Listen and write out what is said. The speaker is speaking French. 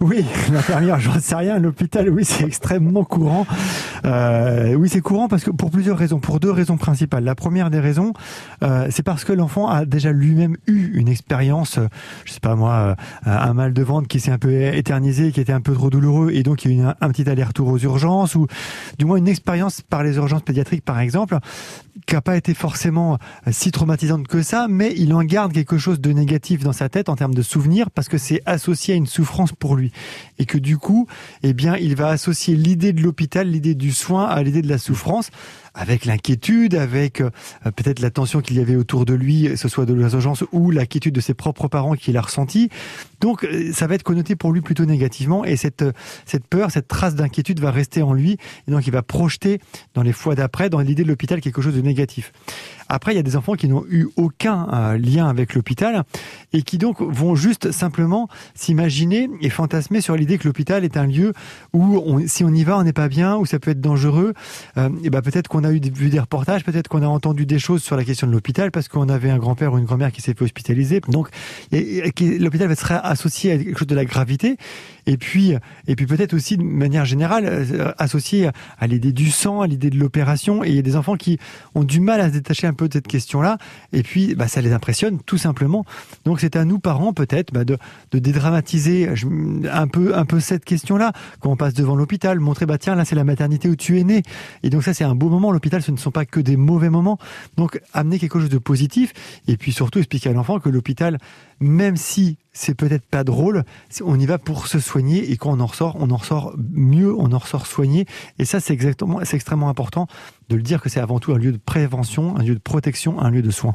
Oui, l'infirmière, j'en sais rien. L'hôpital, oui, c'est extrêmement courant. Euh, oui, c'est courant parce que pour plusieurs raisons, pour deux raisons principales. La première des raisons, euh, c'est parce que l'enfant a déjà lui-même eu une expérience, euh, je sais pas moi, euh, un mal de ventre qui s'est un peu éternisé, qui était un peu trop douloureux, et donc il y a eu un, petit aller-retour aux urgences, ou du moins une expérience par les urgences pédiatriques, par exemple, qui n'a pas été forcément si traumatisante que ça, mais il en garde quelque chose de négatif dans sa tête en termes de souvenirs parce que c'est associé à une souffrance pour lui et que du coup, eh bien, il va associer l'idée de l'hôpital, l'idée du soin à l'idée de la souffrance avec l'inquiétude, avec euh, peut-être la tension qu'il y avait autour de lui, que ce soit de l'urgence ou l'inquiétude de ses propres parents qu'il a ressenti. Donc euh, ça va être connoté pour lui plutôt négativement et cette, euh, cette peur, cette trace d'inquiétude va rester en lui et donc il va projeter dans les fois d'après, dans l'idée de l'hôpital, quelque chose de négatif. Après, il y a des enfants qui n'ont eu aucun lien avec l'hôpital et qui donc vont juste simplement s'imaginer et fantasmer sur l'idée que l'hôpital est un lieu où si on y va, on n'est pas bien, où ça peut être dangereux. Et ben peut-être qu'on a eu vu des reportages, peut-être qu'on a entendu des choses sur la question de l'hôpital parce qu'on avait un grand-père ou une grand-mère qui s'est fait hospitaliser. Donc l'hôpital va être associé à quelque chose de la gravité et puis et puis peut-être aussi de manière générale euh, associé à l'idée du sang, à l'idée de l'opération. Et il y a des enfants qui ont du mal à se détacher un peu de cette question-là. Et puis, bah, ça les impressionne tout simplement. Donc, c'est à nous parents peut-être bah, de, dédramatiser un peu, un peu cette question-là. Quand on passe devant l'hôpital, montrer bah tiens là c'est la maternité où tu es né. Et donc ça c'est un beau moment. L'hôpital, ce ne sont pas que des mauvais moments. Donc, amener quelque chose de positif. Et puis surtout expliquer à l'enfant que l'hôpital, même si c'est peut-être pas drôle, on y va pour se soigner et quand on en ressort, on en ressort mieux, on en ressort soigné. Et ça, c'est extrêmement important de le dire que c'est avant tout un lieu de prévention, un lieu de protection, un lieu de soin.